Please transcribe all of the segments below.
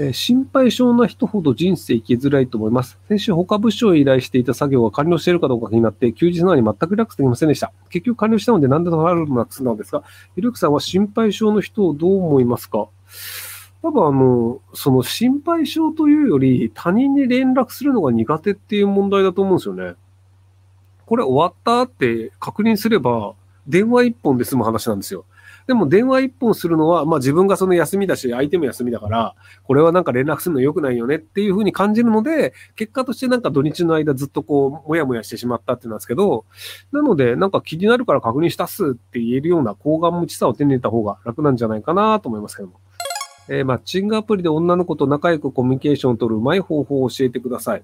え、心配性な人ほど人生生きづらいと思います。先週他部署へ依頼していた作業が完了しているかどうか気になって、休日なのに全くリラックスできませんでした。結局完了したので何でとなるのかなんですが、ひろゆきさんは心配性の人をどう思いますか？多分あの、その心配性というより他人に連絡するのが苦手っていう問題だと思うんですよね。これ終わったって確認すれば電話一本で済む話なんですよ。でも電話一本するのは、まあ自分がその休みだし、相手も休みだから、これはなんか連絡するの良くないよねっていうふうに感じるので、結果としてなんか土日の間ずっとこう、もやもやしてしまったってなんですけど、なので、なんか気になるから確認したっすって言えるような高顔無知さを手に入れた方が楽なんじゃないかなと思いますけども。えー、マッチングアプリで女の子と仲良くコミュニケーションを取るうまい方法を教えてください。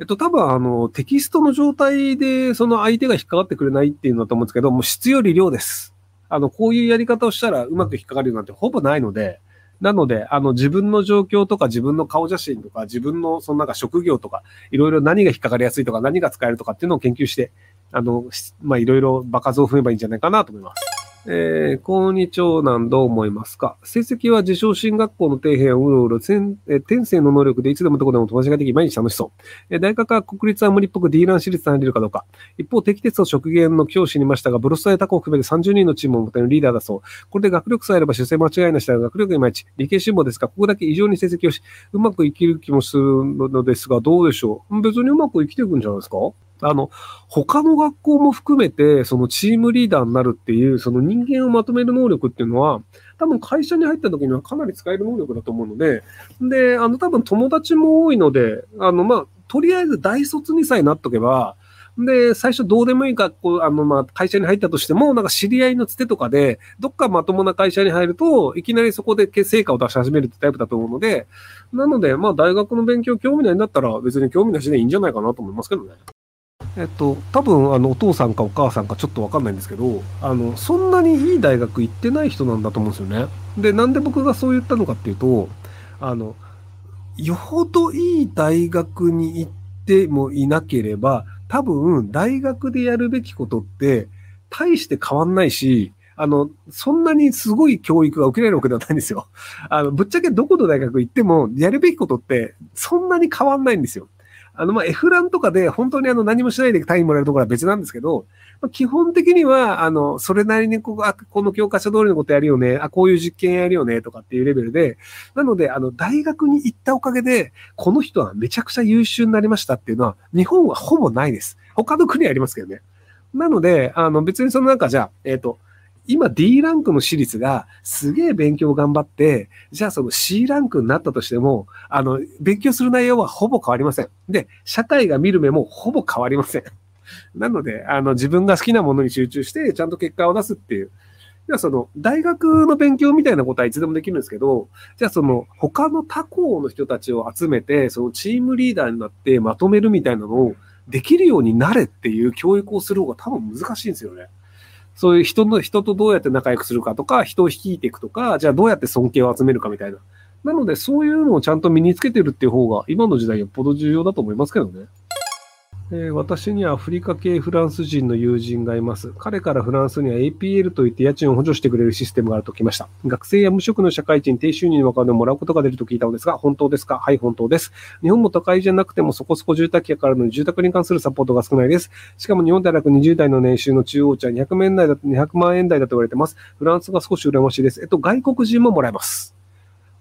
えっと、多分あの、テキストの状態でその相手が引っかかってくれないっていうのだと思うんですけど、もう質より量です。あの、こういうやり方をしたらうまく引っかかるなんてほぼないので、なので、あの、自分の状況とか自分の顔写真とか自分のそのなんか職業とか、いろいろ何が引っかかりやすいとか何が使えるとかっていうのを研究して、あの、まあ、いろいろ場数を踏めばいいんじゃないかなと思います。えー、高二長男どう思いますか？成績は自称進学校の底辺をうろうろ、え天性の能力でいつでもどこでも友達ができ、毎日楽しそう。えー、大学は国立は無理っぽく D ラン私立に入れるかどうか。一方、敵鉄の職限の教師にいましたが、ブロスタイタコを含めて30人のチームを持てるリーダーだそう。これで学力さえあれば出世間違いなしだが、学力いまいち。理系志望ですが、ここだけ異常に成績をし、うまく生きる気もするのですが、どうでしょう？別にうまく生きていくんじゃないですか？あの、他の学校も含めて、そのチームリーダーになるっていう、その人間をまとめる能力っていうのは、多分会社に入った時にはかなり使える能力だと思うので、で、あの、多分友達も多いので、あの、まあ、とりあえず大卒にさえなっとけば、で、最初どうでもいい学校、あの、まあ、会社に入ったとしても、なんか知り合いのつてとかで、どっかまともな会社に入ると、いきなりそこで成果を出し始めるってタイプだと思うので、なので、まあ、大学の勉強興味ないんだったら、別に興味なしでいいんじゃないかなと思いますけどね。えっと、多分あのお父さんかお母さんかちょっと分かんないんですけどあのそんなにいい大学行ってない人なんだと思うんですよね。でなんで僕がそう言ったのかっていうとあのよほどいい大学に行ってもいなければ多分大学でやるべきことって大して変わんないしあの、そんなにすごい教育が受けられるわけではないんですよ。あの、ぶっちゃけどこの大学行っても、やるべきことってそんなに変わんないんですよ。あの、まあ、F ランとかで本当にあの何もしないで単位もらえるところは別なんですけど、まあ、基本的には、あの、それなりにここ、あ、この教科書通りのことやるよね、あ、こういう実験やるよね、とかっていうレベルで、なので、あの、大学に行ったおかげで、この人はめちゃくちゃ優秀になりましたっていうのは、日本はほぼないです。他の国はありますけどね。なので、あの、別にそのなんかじゃあ、えっ、ー、と、今 D ランクの私立がすげえ勉強頑張って、じゃあその C ランクになったとしても、あの、勉強する内容はほぼ変わりません。で、社会が見る目もほぼ変わりません。なので、あの、自分が好きなものに集中して、ちゃんと結果を出すっていう。じゃあその、大学の勉強みたいなことはいつでもできるんですけど、じゃあその、他の他校の人たちを集めて、そのチームリーダーになってまとめるみたいなのをできるようになれっていう教育をする方が多分難しいんですよね。そういう人の、人とどうやって仲良くするかとか、人を率いていくとか、じゃあどうやって尊敬を集めるかみたいな。なので、そういうのをちゃんと身につけてるっていう方が、今の時代よっぽど重要だと思いますけどね。えー、私にはアフリカ系フランス人の友人がいます。彼からフランスには APL といって家賃を補助してくれるシステムがあると聞きました。学生や無職の社会人、低収入のお金をもらうことが出ると聞いたのですが、本当ですか？はい、本当です。日本も都会じゃなくてもそこそこ住宅がかかるの住宅に関するサポートが少ないです。しかも日本大学20代の年収の中央値は200万円台だと言われてます。フランスが少し羨ましいです。えっと、外国人ももらえます。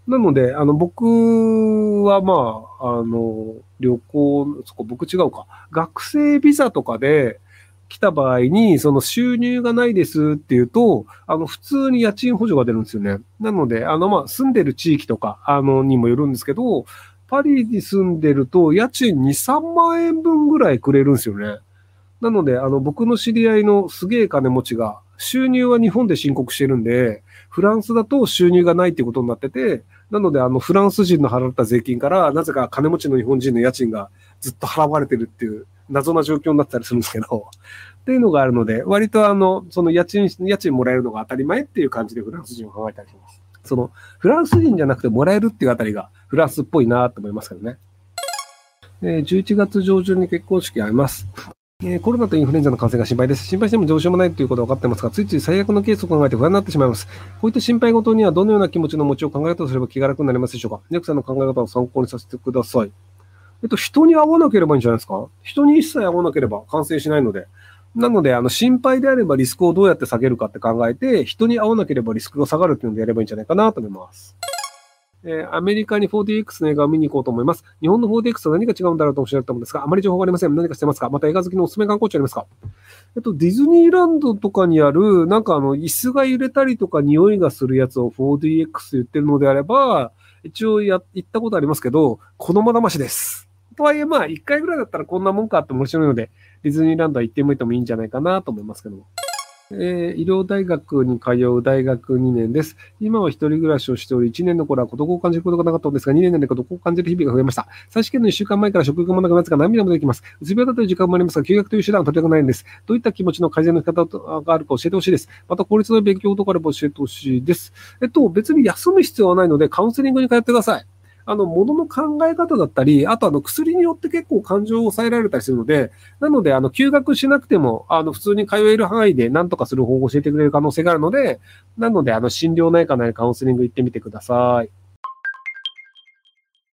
なので、あの、僕はまあ、あの、旅行、そこ僕違うか。学生ビザとかで来た場合に、その収入がないですっていうと、あの、普通に家賃補助が出るんですよね。なので、あの、まあ、住んでる地域とか、あの、にもよるんですけど、パリに住んでると、家賃2、3万円分ぐらいくれるんですよね。なので、あの、僕の知り合いのすげえ金持ちが、収入は日本で申告してるんで、フランスだと収入がないってことになってて、なので、あの、フランス人の払った税金から、なぜか金持ちの日本人の家賃がずっと払われてるっていう謎な状況になったりするんですけど、っていうのがあるので、割とあの、その家賃、家賃もらえるのが当たり前っていう感じでフランス人を考えたりします。その、フランス人じゃなくてもらえるっていうあたりがフランスっぽいなと思いますけどね。11月上旬に結婚式あります。えー、コロナとインフルエンザの感染が心配です。心配してもどうしようもないということは分かってますが、ついつい最悪のケースを考えて不安になってしまいます。こういった心配事にはどのような気持ちの持ちを考え方をすれば気が楽になりますでしょうかネクさんの考え方を参考にさせてください。えっと、人に会わなければいいんじゃないですか人に一切会わなければ感染しないので。なので、あの、心配であればリスクをどうやって下げるかって考えて、人に会わなければリスクが下がるっていうのでやればいいんじゃないかなと思います。えー、アメリカに 4DX の映画を見に行こうと思います。日本の 4DX と何が違うんだろうとおっしゃったんですが、あまり情報がありません。何かしてますか？また映画好きのおすすめ観光地ありますか？えっと、ディズニーランドとかにある、なんかあの、椅子が揺れたりとか匂いがするやつを 4DX 言ってるのであれば、一応や、行ったことありますけど、このまだましです。とはいえ、まあ、一回ぐらいだったらこんなもんかって面白いので、ディズニーランドは行ってみてもいいんじゃないかなと思いますけども。えー、医療大学に通う大学2年です。今は一人暮らしをしており、1年の頃は孤独を感じることがなかったのですが、2年で孤独を感じる日々が増えました。再試験の1週間前から食欲もなくなってから涙も出てきます。うつ病だという時間もありますが、休学という手段は取りたくないんです。どういった気持ちの改善の仕方があるか教えてほしいです。また、効率の勉強とかあれば教えてほしいです。えっと、別に休む必要はないので、カウンセリングに通ってください。あの、ものの考え方だったり、あとあの、薬によって結構感情を抑えられたりするので、なので、あの、休学しなくても、あの、普通に通える範囲で何とかする方法を教えてくれる可能性があるので、なので、あの、心療内科なりカウンセリング行ってみてください。